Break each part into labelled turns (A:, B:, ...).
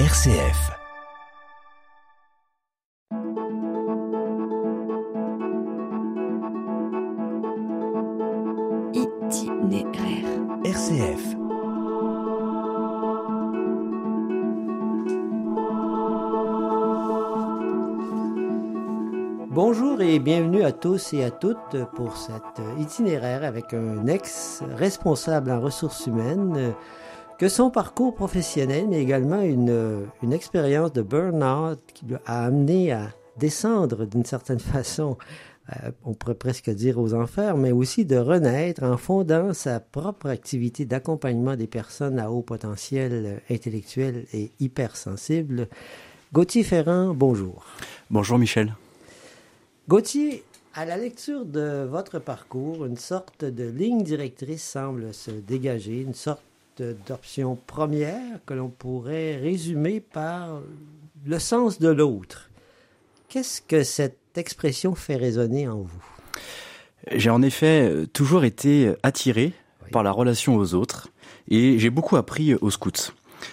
A: RCF.
B: Itinéraire.
A: RCF.
C: Bonjour et bienvenue à tous et à toutes pour cet itinéraire avec un ex-responsable en ressources humaines que son parcours professionnel, mais également une, une expérience de burn-out qui lui a amené à descendre d'une certaine façon, euh, on pourrait presque dire aux enfers, mais aussi de renaître en fondant sa propre activité d'accompagnement des personnes à haut potentiel intellectuel et hypersensible. Gauthier Ferrand, bonjour.
D: Bonjour Michel.
C: Gauthier, à la lecture de votre parcours, une sorte de ligne directrice semble se dégager, une sorte d'option première que l'on pourrait résumer par le sens de l'autre. Qu'est-ce que cette expression fait résonner en vous?
D: J'ai en effet toujours été attiré oui. par la relation aux autres et j'ai beaucoup appris aux scouts.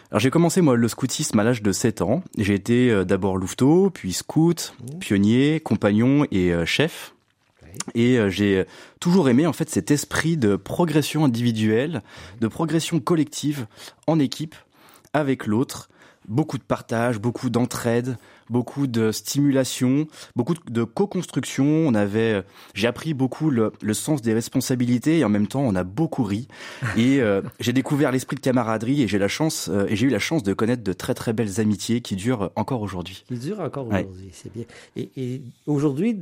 D: Alors j'ai commencé moi le scoutisme à l'âge de 7 ans. J'ai été euh, d'abord louveteau, puis scout, mmh. pionnier, compagnon et euh, chef. Et euh, j'ai toujours aimé en fait cet esprit de progression individuelle, de progression collective en équipe avec l'autre, beaucoup de partage, beaucoup d'entraide, beaucoup de stimulation, beaucoup de co-construction. On avait, j'ai appris beaucoup le, le, sens des responsabilités et en même temps on a beaucoup ri. Et euh, j'ai découvert l'esprit de camaraderie et j'ai la chance euh, et j'ai eu la chance de connaître de très très belles amitiés qui durent encore aujourd'hui.
C: Qui durent encore aujourd'hui, ouais. c'est bien. Et, et aujourd'hui,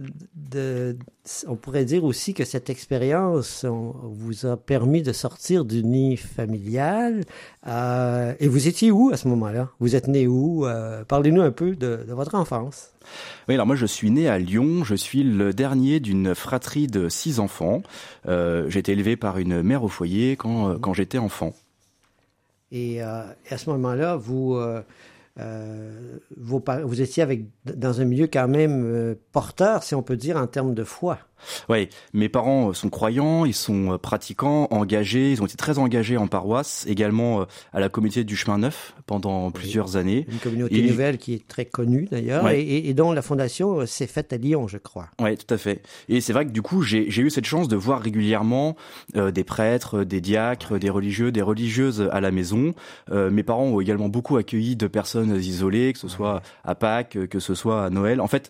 C: on pourrait dire aussi que cette expérience vous a permis de sortir du nid familial. Euh, et vous étiez où à ce moment-là? Vous êtes né où? Euh, Parlez-nous un peu de, de votre enfance.
D: Oui, alors moi je suis né à Lyon, je suis le dernier d'une fratrie de six enfants. Euh, j'ai été élevé par une mère au foyer quand, mmh. quand j'étais enfant.
C: Et, euh, et, à ce moment-là, vous, euh, vous, vous, étiez avec, dans un milieu quand même porteur, si on peut dire, en termes de foi.
D: Oui, mes parents sont croyants, ils sont pratiquants, engagés, ils ont été très engagés en paroisse, également à la communauté du chemin neuf pendant oui, plusieurs années.
C: Une communauté et nouvelle qui est très connue d'ailleurs ouais. et, et, dont la fondation s'est faite à Lyon, je crois.
D: Oui, tout à fait. Et c'est vrai que du coup, j'ai eu cette chance de voir régulièrement euh, des prêtres, des diacres, des religieux, des religieuses à la maison. Euh, mes parents ont également beaucoup accueilli de personnes isolées, que ce soit à Pâques, que ce soit à Noël. En fait,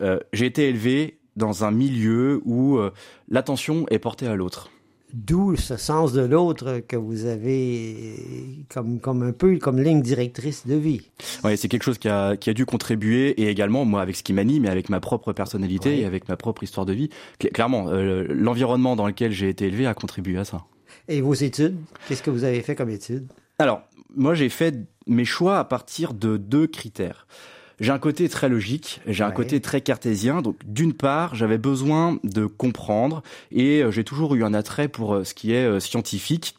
D: euh, j'ai été élevé dans un milieu où euh, l'attention est portée à l'autre.
C: D'où ce sens de l'autre que vous avez comme, comme un peu comme ligne directrice de vie.
D: Oui, c'est quelque chose qui a, qui a dû contribuer et également, moi, avec ce qui m'anime et avec ma propre personnalité oui. et avec ma propre histoire de vie. Clairement, euh, l'environnement dans lequel j'ai été élevé a contribué à ça.
C: Et vos études? Qu'est-ce que vous avez fait comme études?
D: Alors, moi, j'ai fait mes choix à partir de deux critères j'ai un côté très logique, j'ai ouais. un côté très cartésien. Donc, d'une part, j'avais besoin de comprendre et j'ai toujours eu un attrait pour ce qui est scientifique.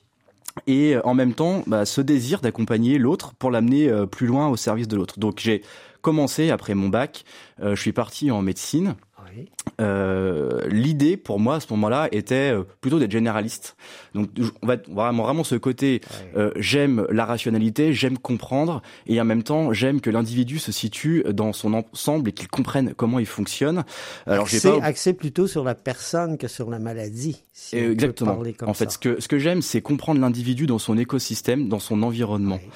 D: Et en même temps, bah, ce désir d'accompagner l'autre pour l'amener plus loin au service de l'autre. Donc, j'ai commencé après mon bac, euh, je suis parti en médecine. Oui. Euh, L'idée pour moi à ce moment-là était plutôt d'être généraliste. Donc on va vraiment vraiment ce côté oui. euh, j'aime la rationalité, j'aime comprendre et en même temps j'aime que l'individu se situe dans son ensemble et qu'il comprenne comment il fonctionne.
C: Alors j'ai pas axé plutôt sur la personne que sur la maladie. Si
D: Exactement. en fait,
C: ça.
D: ce que ce que j'aime, c'est comprendre l'individu dans son écosystème, dans son environnement. Oui.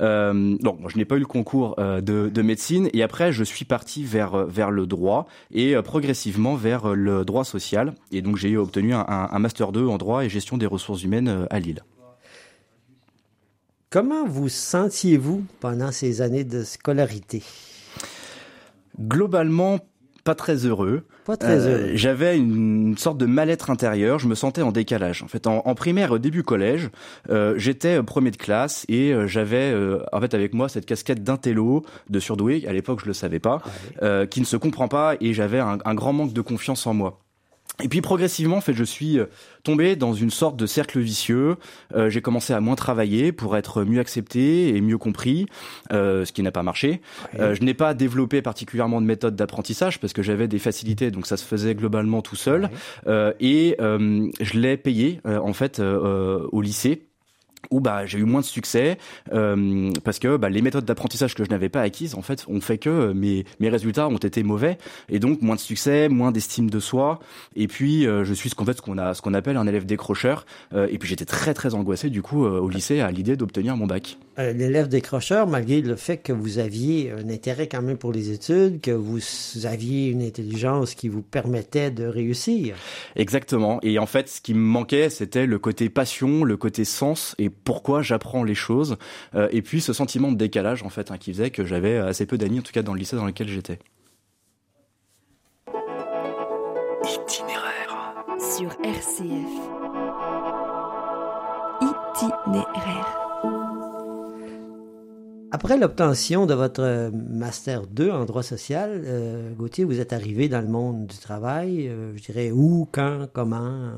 D: Euh, donc, je n'ai pas eu le concours euh, de, de, médecine et après, je suis parti vers vers le droit et euh, progressivement vers le droit social. Et donc, j'ai obtenu un, un, master 2 en droit et gestion des ressources humaines à Lille.
C: Comment vous sentiez-vous pendant ces années de scolarité?
D: Globalement, pas très heureux.
C: Pas très heureux. Euh,
D: J'avais une sorte de mal-être intérieur. Je me sentais en décalage. En fait, en, en primaire, au début collège, euh, j'étais premier de classe et euh, j'avais en fait avec moi cette casquette d'intello, de surdoué. À l'époque, je le savais pas, ah qui ne se comprend pas et j'avais un, un grand manque de confiance en moi. Et puis progressivement, en fait, je suis tombé dans une sorte de cercle vicieux. Euh, j'ai commencé à moins travailler pour être mieux accepté et mieux compris, euh, ce qui n'a pas marché. Euh, je n'ai pas développé particulièrement de méthode d'apprentissage parce que j'avais des facilités, donc ça se faisait globalement tout seul. Oui. et je l'ai payé en fait au lycée où bah j'ai eu moins de succès euh, parce que bah, les méthodes d'apprentissage que je n'avais pas acquises en fait ont fait que mes mes résultats ont été mauvais et donc moins de succès, moins d'estime de soi et puis euh, je suis ce qu'on fait ce qu'on a ce qu'on appelle un élève décrocheur euh, et puis j'étais très très angoissé du coup au lycée à l'idée d'obtenir mon bac.
C: L'élève décrocheur malgré le fait que vous aviez un intérêt quand même pour les études, que vous aviez une intelligence qui vous permettait de réussir.
D: Exactement et en fait ce qui me manquait c'était le côté passion, le côté sens et pourquoi j'apprends les choses, euh, et puis ce sentiment de décalage en fait hein, qui faisait que j'avais assez peu d'amis, en tout cas dans le lycée dans lequel j'étais.
B: Itinéraire sur RCF. Itinéraire.
C: Après l'obtention de votre master 2 en droit social, euh, Gauthier, vous êtes arrivé dans le monde du travail. Euh, je dirais où, quand, comment?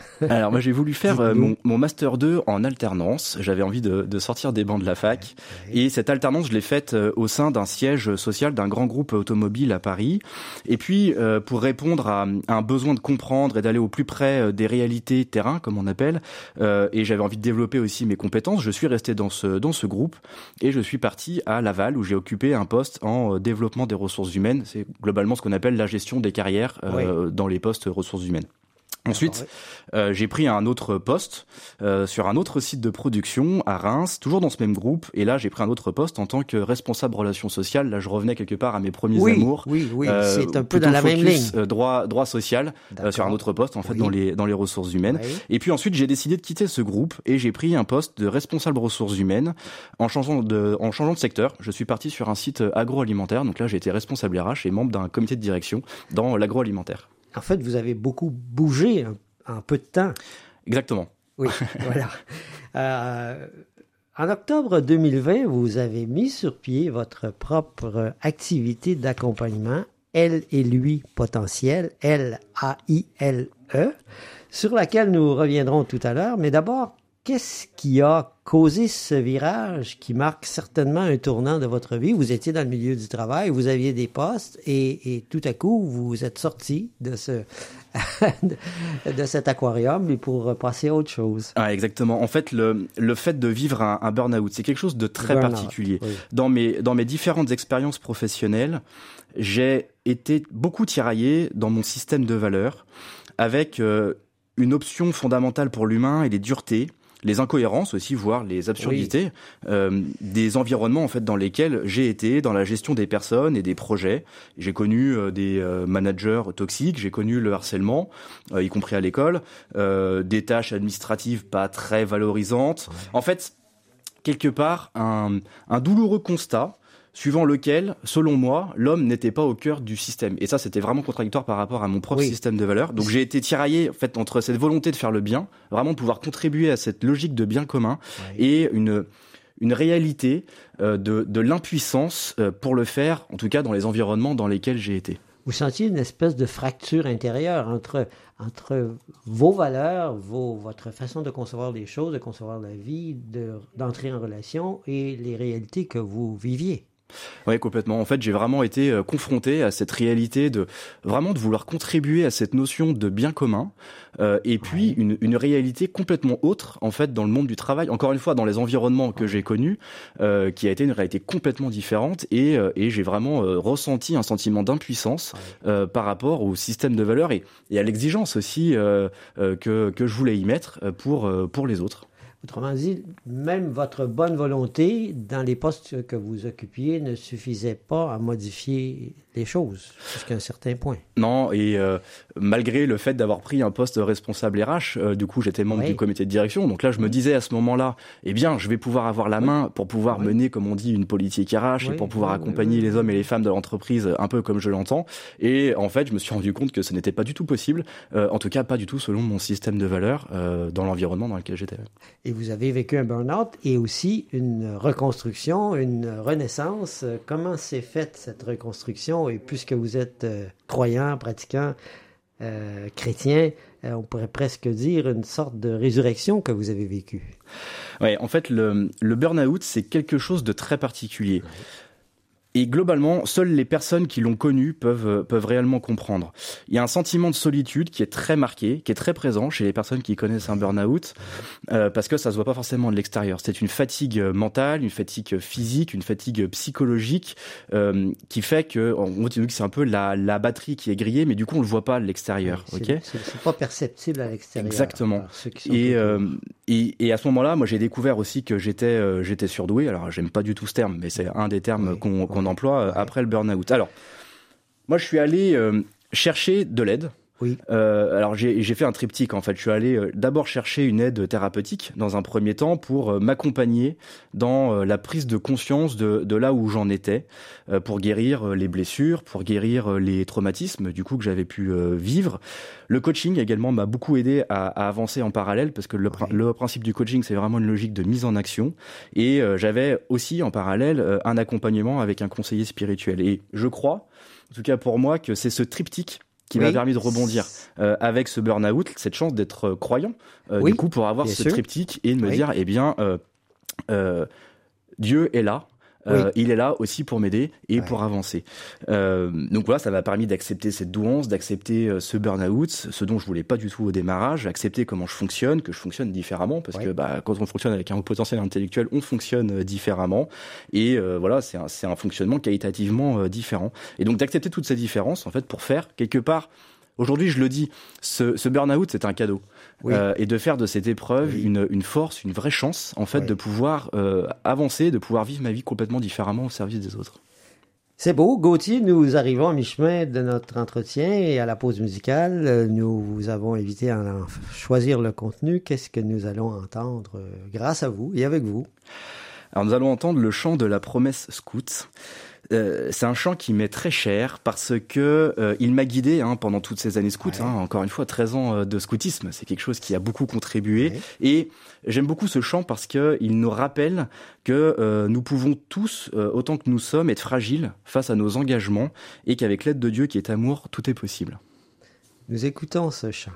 D: alors moi j'ai voulu faire euh, mon, mon, master 2 en alternance. J'avais envie de, de, sortir des bancs de la fac et cette alternance je l'ai faite euh, au sein d'un siège social d'un grand groupe automobile à Paris. Et puis euh, pour répondre à, un besoin de comprendre et d'aller au plus près des réalités terrain comme on appelle, et j'avais envie de développer aussi mes compétences, je suis resté dans ce dans ce groupe et je suis parti à Laval où j'ai occupé un poste en développement des ressources humaines. C'est globalement ce qu'on appelle la gestion des carrières dans les postes ressources humaines. Ensuite, euh, j'ai pris un autre poste euh, sur un autre site de production à Reims, toujours dans ce même groupe. Et là, j'ai pris un autre poste en tant que responsable relations sociales. Là, je revenais quelque part à mes premiers
C: oui,
D: amours.
C: Oui, oui, euh, c'est un peu dans la même ligne.
D: Euh, droit, droit social euh, sur un autre poste en fait dans les dans les ressources humaines. Et puis ensuite, j'ai décidé de quitter ce groupe et j'ai pris un poste de responsable ressources humaines en changeant de en changeant de secteur. Je suis parti sur un site agroalimentaire. Donc là, j'ai été responsable RH et membre d'un comité de direction dans l'agroalimentaire.
C: En fait, vous avez beaucoup bougé en, peu de temps.
D: Exactement.
C: Oui, voilà. Euh, en octobre 2020, vous avez mis sur pied votre propre activité d'accompagnement, elle et lui potentiel, L-A-I-L-E, sur laquelle nous reviendrons tout à l'heure. Mais d'abord, qu'est-ce qui a causé ce virage qui marque certainement un tournant de votre vie? Vous étiez dans le milieu du travail, vous aviez des postes et, et tout à coup, vous êtes sorti de ce de cet aquarium pour passer à autre chose.
D: Ah, exactement. En fait, le, le fait de vivre un, un burn-out, c'est quelque chose de très particulier. Dans, mes, dans mes différentes expériences professionnelles, j'ai été beaucoup tiraillé dans mon système de valeurs avec euh, une option fondamentale pour l'humain et les duretés les incohérences aussi, voire les absurdités euh, des environnements en fait dans lesquels j'ai été dans la gestion des personnes et des projets. J'ai connu euh, des euh, managers toxiques, j'ai connu le harcèlement, y compris à l'école, des tâches administratives pas très valorisantes. En fait, quelque part, un, un douloureux constat suivant lequel, selon moi, l'homme n'était pas au cœur du système. Et ça, c'était vraiment contradictoire par rapport à mon propre système de valeurs. Donc j'ai été tiraillé en fait entre cette volonté de faire le bien, vraiment pouvoir contribuer à cette logique de bien commun, et une une réalité euh, de, de l'impuissance euh, pour le faire, en tout cas dans les environnements dans lesquels j'ai été.
C: Vous sentiez une espèce de fracture intérieure entre, entre vos valeurs, vos, votre façon de concevoir les choses, de concevoir la vie, d'entrer en relation et les réalités que vous viviez.
D: Oui, complètement. En fait, j'ai vraiment été euh, confronté à cette réalité de vraiment de vouloir contribuer à cette notion de bien commun, euh, et puis une, une, réalité complètement autre, en fait, dans le monde du travail. Encore une fois, dans les environnements que j'ai connus, euh, qui a été une réalité complètement différente, et, euh, et j'ai vraiment euh, ressenti un sentiment d'impuissance par rapport au système de valeurs et, et à l'exigence aussi que, que je voulais y mettre pour, pour les autres.
C: Autrement dit, même votre bonne volonté dans les postes que vous occupiez ne suffisait pas à modifier les choses jusqu'à un certain point.
D: Non, et euh, malgré le fait d'avoir pris un poste responsable RH, euh, du coup j'étais membre oui. du comité de direction, donc là je me disais à ce moment-là, eh bien je vais pouvoir avoir la main pour pouvoir oui. mener, comme on dit, une politique RH oui, et pour pouvoir accompagner les hommes et les femmes de l'entreprise un peu comme je l'entends. Et en fait je me suis rendu compte que ce n'était pas du tout possible, euh, en tout cas pas du tout selon mon système de valeurs euh, dans l'environnement dans lequel j'étais.
C: Et vous avez vécu un burn-out et aussi une reconstruction, une renaissance. Comment s'est faite cette reconstruction? Et puisque vous êtes euh, croyant, pratiquant, euh, chrétien, euh, on pourrait presque dire une sorte de résurrection que vous avez vécue.
D: Oui, en fait, le, le burn-out, c'est quelque chose de très particulier. Et globalement, seules les personnes qui l'ont connu peuvent, euh, peuvent réellement comprendre. Il y a un sentiment de solitude qui est très marqué, qui est très présent chez les personnes qui connaissent un burn-out, euh, parce que ça se voit pas forcément de l'extérieur. C'est une fatigue euh, mentale, une fatigue physique, une fatigue psychologique, euh, qui fait que, on dit que c'est un peu la, la batterie qui est grillée, mais du coup on le voit pas de l'extérieur.
B: C'est
D: ok
B: c'est pas perceptible à l'extérieur.
D: Exactement. Et, euh, et, et à ce moment-là, moi j'ai découvert aussi que j'étais euh, j'étais surdoué. Alors j'aime pas du tout ce terme, mais c'est un des termes
B: Oui,
D: qu'on qu'on emploie euh, après le burn-out. Alors, moi je suis allé euh, chercher de l'aide.
B: Oui.
D: Euh, alors j'ai fait un triptyque en fait. Je suis allé euh, d'abord chercher une aide thérapeutique dans un premier temps pour euh, m'accompagner dans euh, la prise de conscience de, de là où j'en étais, euh, pour guérir les blessures, pour guérir les traumatismes du coup que j'avais pu euh, vivre. Le coaching également m'a beaucoup aidé à, à avancer en parallèle parce que le,
B: Oui.
D: le principe du coaching c'est vraiment une logique de mise en action et euh, j'avais aussi en parallèle un accompagnement avec un conseiller spirituel. Et je crois, en tout cas pour moi, que c'est ce triptyque qui m'a permis de rebondir euh, avec ce burn-out, cette chance d'être euh, croyant, euh,
B: Oui,
D: du coup, pour avoir
B: bien
D: ce
B: sûr.
D: triptyque et de me
B: Oui.
D: dire, eh bien, Dieu est là. Euh,
B: Oui.
D: Il est là aussi pour m'aider et
B: Ouais.
D: pour avancer. Euh, donc voilà, ça m'a permis d'accepter cette douance, d'accepter euh, ce burn-out, ce dont je voulais pas du tout au démarrage, accepter comment je fonctionne, que je fonctionne différemment, parce
B: Ouais.
D: que bah, quand on fonctionne avec un haut potentiel intellectuel, on fonctionne différemment. Et euh, voilà, c'est un, un fonctionnement qualitativement euh, différent. Et donc d'accepter toutes ces différences, en fait, pour faire quelque part. Aujourd'hui, je le dis, ce, ce burn-out, c'est un cadeau.
B: Oui.
D: Euh, et de faire de cette épreuve
B: Oui.
D: une, une force, une vraie chance, en fait,
B: Oui.
D: de pouvoir euh, avancer, de pouvoir vivre ma vie complètement différemment au service des autres.
B: C'est beau. Gauthier, nous arrivons à mi-chemin de notre entretien et à la pause musicale. Euh, Nous vous avons invité à en choisir le contenu. Qu'est-ce que nous allons entendre grâce à vous et avec vous?
D: Alors nous allons entendre le chant de la promesse scout. Euh, c'est un chant qui m'est très cher parce que euh, il m'a guidé hein, pendant toutes ces années scouts.
B: Ouais.
D: hein, encore une fois, 13 ans euh, de scoutisme, c'est quelque chose qui a beaucoup contribué.
B: Ouais.
D: Et j'aime beaucoup ce chant parce que il nous rappelle que euh, nous pouvons tous, autant que nous sommes, être fragiles face à nos engagements et qu'avec l'aide de Dieu qui est amour, tout est possible.
B: Nous écoutons ce chant.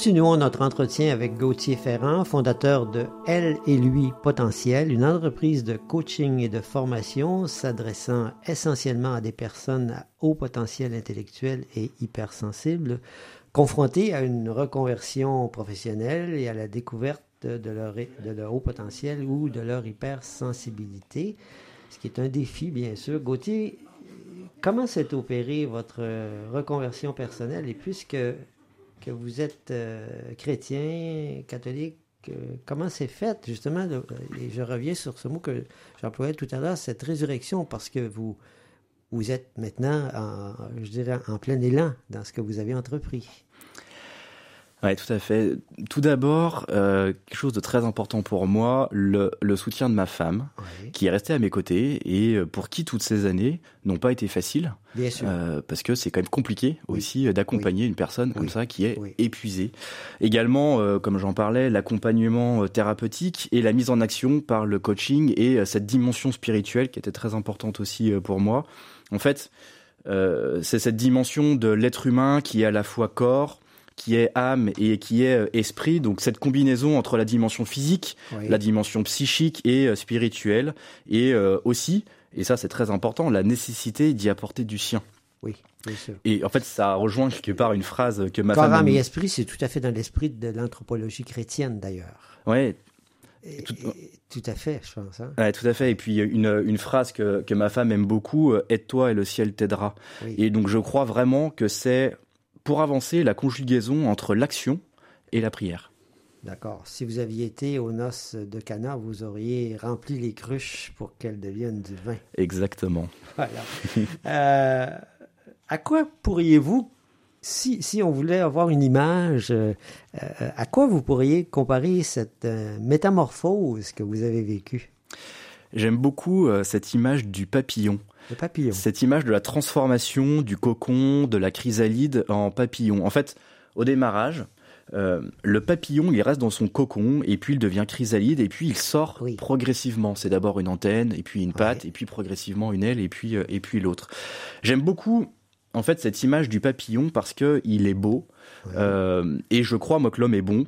C: Continuons notre entretien avec Gauthier Ferrand, fondateur de Elle et lui Potentiel, une entreprise de coaching et de formation s'adressant essentiellement à des personnes à haut potentiel intellectuel et hypersensibles, confrontées à une reconversion professionnelle et à la découverte de leur, de leur haut potentiel ou de leur hypersensibilité, ce qui est un défi, bien sûr. Gauthier, comment s'est opérée votre reconversion personnelle et puisque que vous êtes euh, chrétien, catholique, euh, comment c'est fait, justement, et je reviens sur ce mot que j'employais tout à l'heure, cette résurrection, parce que vous, vous êtes maintenant, en, je dirais, en plein élan dans ce que vous avez entrepris.
D: Oui, tout à fait. Tout d'abord, euh, quelque chose de très important pour moi, le, le soutien de ma femme, qui est restée à mes côtés et euh, pour qui toutes ces années n'ont pas été faciles.
C: Bien sûr.
D: Euh, parce que c'est quand même compliqué aussi euh, d'accompagner une personne comme ça qui est épuisée. Également, euh, comme j'en parlais, l'accompagnement thérapeutique et la mise en action par le coaching et cette dimension spirituelle qui était très importante aussi pour moi. En fait, c'est cette dimension de l'être humain qui est à la fois corps, qui est âme et qui est euh, esprit. Donc cette combinaison entre la dimension physique, la dimension psychique et euh, spirituelle, et euh, aussi, et ça c'est très important, la nécessité d'y apporter du sien.
C: Oui, bien sûr.
D: Et en fait, ça rejoint quelque part une phrase que ma
C: Corps,
D: femme...
C: âme et esprit, c'est tout à fait dans l'esprit de l'anthropologie chrétienne d'ailleurs.
D: Ouais,
C: tout... tout, à fait, je pense. Hein?
D: Ouais, tout à fait. Et puis une, une phrase que, que ma femme aime beaucoup, aide-toi et le ciel t'aidera. Oui. Et donc je crois vraiment que c'est pour avancer la conjugaison entre l'action et la prière.
C: D'accord. Si vous aviez été aux noces de Cana, vous auriez rempli les cruches pour qu'elles deviennent du vin.
D: Exactement.
C: Voilà. euh, à quoi pourriez-vous, si, si, on voulait avoir une image, euh, à quoi vous pourriez comparer cette euh, métamorphose que vous avez vécue?
D: J'aime beaucoup cette image du papillon.
C: Le papillon.
D: Cette image de la transformation du cocon, de la chrysalide en papillon. En fait, au démarrage, euh, le papillon, il reste dans son cocon et puis il devient chrysalide et puis il sort
C: oui.
D: progressivement. C'est d'abord une antenne et puis une patte
C: Ouais.
D: et puis progressivement une aile et puis euh, et puis l'autre. J'aime beaucoup en fait cette image du papillon parce que il est beau
C: Ouais.
D: euh, et je crois moi que l'homme est bon.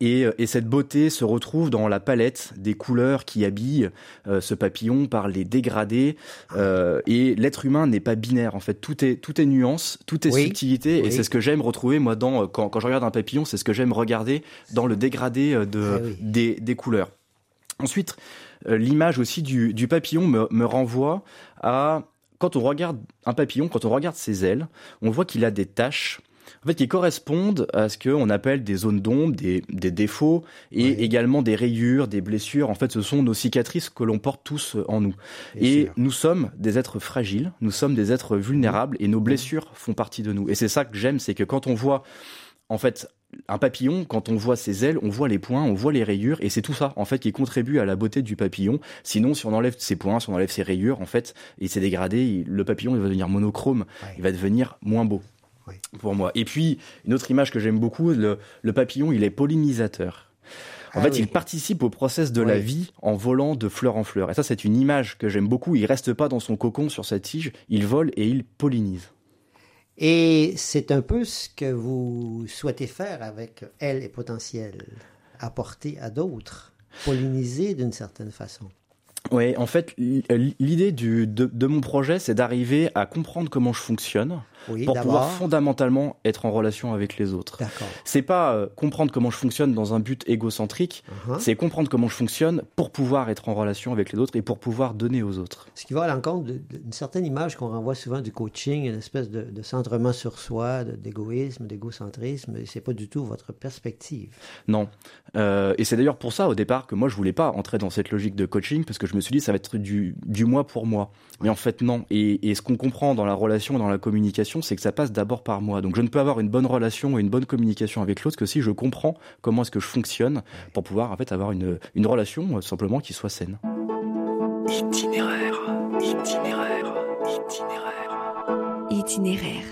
D: Et, et, cette beauté se retrouve dans la palette des couleurs qui habillent euh, ce papillon par les dégradés. Euh, et l'être humain n'est pas binaire en fait. Tout est tout est nuance, tout est
C: Oui.
D: subtilité.
C: Oui.
D: Et c'est ce que j'aime retrouver moi dans quand, quand je regarde un papillon, c'est ce que j'aime regarder dans le dégradé euh, de
C: Ah oui.
D: des, des couleurs. Ensuite, euh, l'image aussi du, du papillon me, me renvoie à quand on regarde un papillon, quand on regarde ses ailes, on voit qu'il a des taches en fait, qui correspondent à ce qu'on appelle des zones d'ombre, des, des défauts, et également des rayures, des blessures. En fait, ce sont nos cicatrices que l'on porte tous euh, en nous. Et nous sommes des êtres fragiles, nous sommes des êtres vulnérables, et nos blessures font partie de nous. Et c'est ça que j'aime, c'est que quand on voit, en fait, un papillon, quand on voit ses ailes, on voit les points, on voit les rayures, et c'est tout ça, en fait, qui contribue à la beauté du papillon. Sinon, si on enlève ses points, si on enlève ses rayures, en fait, et c'est dégradé, il- le papillon, il va devenir monochrome,
C: Ouais.
D: il va devenir moins beau.
C: Oui.
D: Pour moi. Et puis, une autre image que j'aime beaucoup, le, le papillon, il est pollinisateur. En
C: Ah
D: fait,
C: oui.
D: il participe au process de la
C: Oui.
D: vie en volant de fleur en fleur. Et ça, c'est une image que j'aime beaucoup. Il reste pas dans son cocon sur sa tige, il vole et il pollinise.
C: Et c'est un peu ce que vous souhaitez faire avec Elle et Potentiel, apporter à d'autres, polliniser d'une certaine façon.
D: Ouais, en fait, l- l'idée de mon projet, c'est d'arriver à comprendre comment je fonctionne
C: Oui,
D: pour pouvoir fondamentalement être en relation avec les autres. C'est pas euh, comprendre comment je fonctionne dans un but égocentrique,
C: Uh-huh.
D: c'est comprendre comment je fonctionne pour pouvoir être en relation avec les autres et pour pouvoir donner aux autres.
C: Ce qui va à l'encontre d'une certaine image qu'on renvoie souvent du coaching, une espèce de, de centrement sur soi, d'égoïsme, d'égocentrisme. et C'est pas du tout votre perspective.
D: Non. Euh, et c'est d'ailleurs pour ça au départ que moi je voulais pas entrer dans cette logique de coaching parce que je me suis dit ça va être du, du moi pour moi. Mais en fait non. Et, et ce qu'on comprend dans la relation, dans la communication, c'est que ça passe d'abord par moi. Donc je ne peux avoir une bonne relation et une bonne communication avec l'autre que si je comprends comment est-ce que je fonctionne pour pouvoir avoir une, une relation euh, simplement qui soit saine.
B: Itinéraire, itinéraire, itinéraire.
E: Itinéraire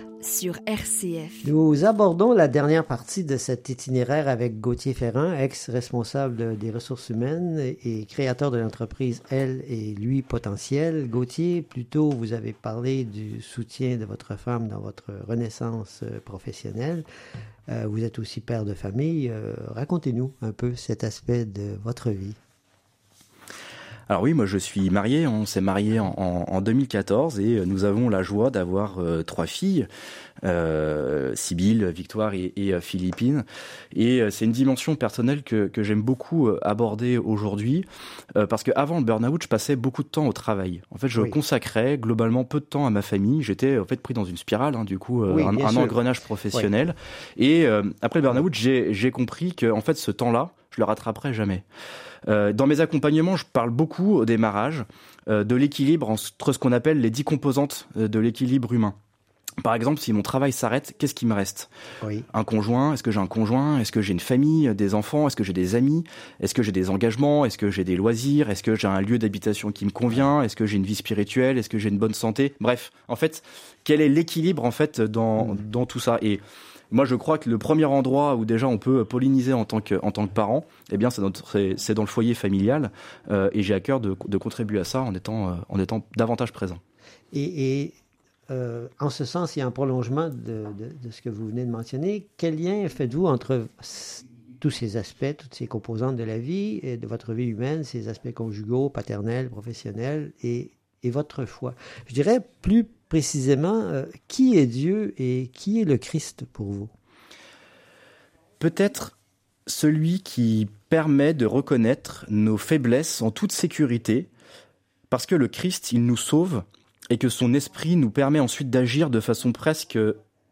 C: Nous abordons la dernière partie de cet itinéraire avec Gauthier Ferrand, ex-responsable des ressources humaines et créateur de l'entreprise Elle et Lui Potentiel. Gauthier, plutôt vous avez parlé du soutien de votre femme dans votre renaissance euh, professionnelle. Euh, vous êtes aussi père de famille. Euh, racontez-nous un peu cet aspect de votre vie.
D: Alors oui, moi je suis marié, on s'est marié en, en, 2014 et nous avons la joie d'avoir euh, trois filles, euh, Sibylle, Victoire et, et euh, Philippine. Et euh, c'est une dimension personnelle que, que j'aime beaucoup aborder aujourd'hui euh, parce qu'avant le burn-out, je passais beaucoup de temps au travail. En fait, je oui. consacrais globalement peu de temps à ma famille. J'étais en fait pris dans une spirale, hein, du coup, oui, un, un engrenage professionnel. Oui. Et après le burn-out, j'ai compris que en fait ce temps-là, je le rattraperai jamais. Euh, dans mes accompagnements, je parle beaucoup au démarrage euh, de l'équilibre entre ce qu'on appelle les dix composantes euh, de l'équilibre humain. Par exemple, si mon travail s'arrête, qu'est-ce qui me reste?
C: Oui.
D: Un conjoint Est-ce que j'ai un conjoint? Est-ce que j'ai une famille, des enfants? Est-ce que j'ai des amis? Est-ce que j'ai des engagements? Est-ce que j'ai des loisirs? Est-ce que j'ai un lieu d'habitation qui me convient? Est-ce que j'ai une vie spirituelle? Est-ce que j'ai une bonne santé? Bref, en fait, quel est l'équilibre en fait dans, mmh. dans tout ça? Et moi, je crois que le premier endroit où déjà on peut polliniser en tant que, en tant que parent, eh bien, c'est dans, dans le foyer familial. Euh, et j'ai à cœur de, de, contribuer à ça en étant, euh, en étant davantage présent.
C: Et, et euh, en ce sens, a un prolongement de, de, de, ce que vous venez de mentionner. Quel lien faites-vous entre tous ces aspects, toutes ces composantes de la vie et de votre vie humaine, ces aspects conjugaux, paternels, professionnels et, et votre foi? Je dirais plus précisément, euh, qui est Dieu et qui est le Christ pour vous?
D: Peut-être celui qui permet de reconnaître nos faiblesses en toute sécurité, parce que le Christ, il nous sauve, et que son esprit nous permet ensuite d'agir de façon presque,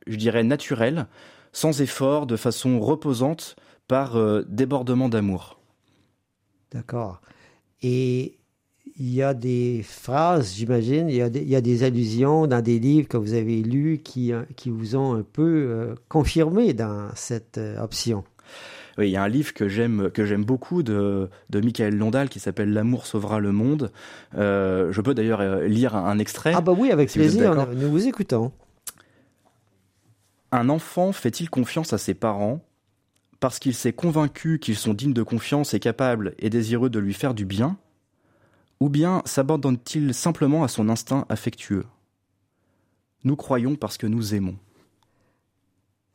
D: je dirais, naturelle, sans effort, de façon reposante, par euh, débordement d'amour.
C: D'accord. Et il y a des phrases, j'imagine, il, y a des allusions dans des livres que vous avez lus qui, qui vous ont un peu euh, confirmé dans cette euh, option.
D: Oui, il y a un livre que j'aime que j'aime beaucoup de, de Michael Londal qui s'appelle L'amour sauvera le monde. Euh, je peux d'ailleurs lire un, extrait.
C: Ah bah oui, avec si plaisir, nous vous écoutons.
D: Un enfant fait-il confiance à ses parents parce qu'il s'est convaincu qu'ils sont dignes de confiance et capables et désireux de lui faire du bien? Ou bien s'abandonne-t-il simplement à son instinct affectueux? Nous croyons parce que nous aimons.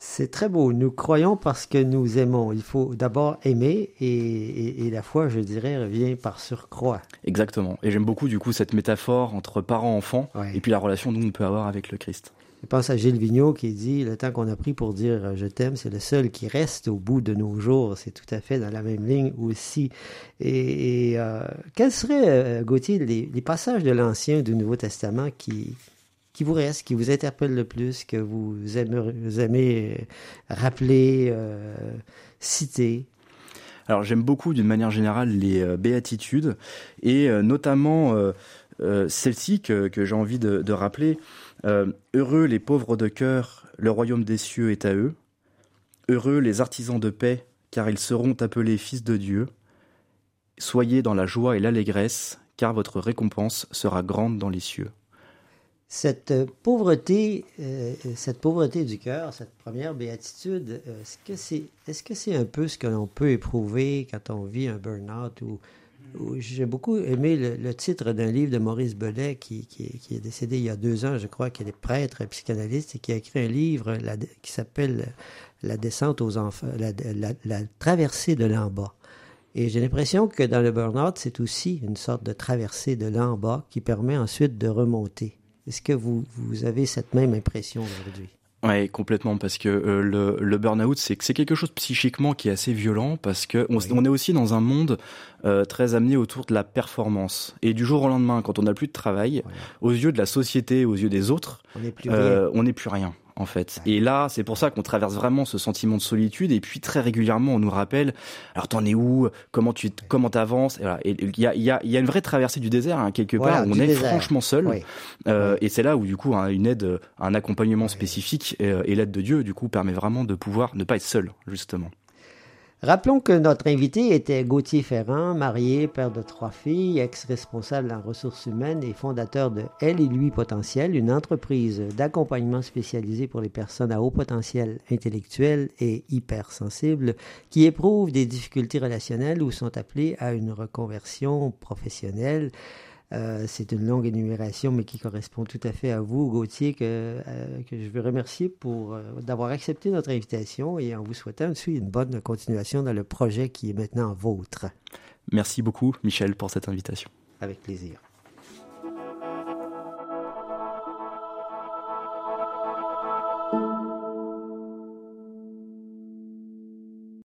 C: C'est très beau. Nous croyons parce que nous aimons. Il faut d'abord aimer et, et, et, la foi, je dirais, revient par surcroît.
D: Exactement. Et j'aime beaucoup du coup cette métaphore entre parents-enfants
C: ouais.
D: et puis la relation dont on peut avoir avec le Christ.
C: Je pense à Gilles Vigneault qui dit Le temps qu'on a pris pour dire je t'aime, c'est le seul qui reste au bout de nos jours. C'est tout à fait dans la même ligne aussi. Et, et euh, quels seraient, euh, Gauthier, les, les, passages de l'Ancien et du Nouveau Testament qui, vous restent, qui vous interpellent le plus, que vous aimez, aimez rappeler, euh, citer?
D: Alors j'aime beaucoup d'une manière générale les euh, béatitudes et euh, notamment euh, celle-ci que, j'ai envie de, rappeler. Euh, heureux les pauvres de cœur, le royaume des cieux est à eux. Heureux les artisans de paix, car ils seront appelés fils de Dieu. Soyez dans la joie et l'allégresse, car votre récompense sera grande dans les cieux.
C: Cette pauvreté, euh, cette pauvreté du cœur, cette première béatitude, est-ce que c'est est-ce que c'est un peu ce que l'on peut éprouver quand on vit un burn-out ou j'ai beaucoup aimé le, titre d'un livre de Maurice Bellet qui, qui, qui, est décédé il y a deux ans, je crois, qu'il est prêtre, psychanalyste, et qui a écrit un livre qui s'appelle La descente aux enfants, la traversée de l'en bas. Et j'ai l'impression que dans le burn-out, c'est aussi une sorte de traversée de l'en bas qui permet ensuite de remonter. Est-ce que vous, vous avez cette même impression aujourd'hui?
D: Ouais, complètement, parce que euh, le, le burn-out, c'est c'est quelque chose psychiquement qui est assez violent, parce que on, oui. on est aussi dans un monde euh, très amené autour de la performance. Et du jour au lendemain, quand on n'a plus de travail, voilà. aux yeux de la société, aux yeux des autres,
C: on n'est plus,
D: euh, plus rien en fait. Et là, c'est pour ça qu'on traverse vraiment ce sentiment de solitude. Et puis très régulièrement, on nous rappelle alors t'en es où Comment tu comment t'avances Et il voilà. y, a, y, a, y a une vraie traversée du désert hein, quelque
C: voilà,
D: part où on est
C: désert.
D: franchement seul. Oui. Euh, oui. Et c'est là où du coup hein, une aide, un accompagnement spécifique et, et l'aide de Dieu du coup permet vraiment de pouvoir ne pas être seul justement.
C: Rappelons que notre invité était Gauthier Ferrand, marié, père de trois filles, ex-responsable en ressources humaines et fondateur de Elle et lui potentiel, une entreprise d'accompagnement spécialisée pour les personnes à haut potentiel intellectuel et hypersensible qui éprouvent des difficultés relationnelles ou sont appelées à une reconversion professionnelle. Euh, c'est une longue énumération, mais qui correspond tout à fait à vous, Gauthier, que, euh, que je veux remercier pour euh, d'avoir accepté notre invitation et en vous souhaitant aussi une bonne continuation dans le projet qui est maintenant vôtre.
D: Merci beaucoup, Michel, pour cette invitation.
C: Avec plaisir.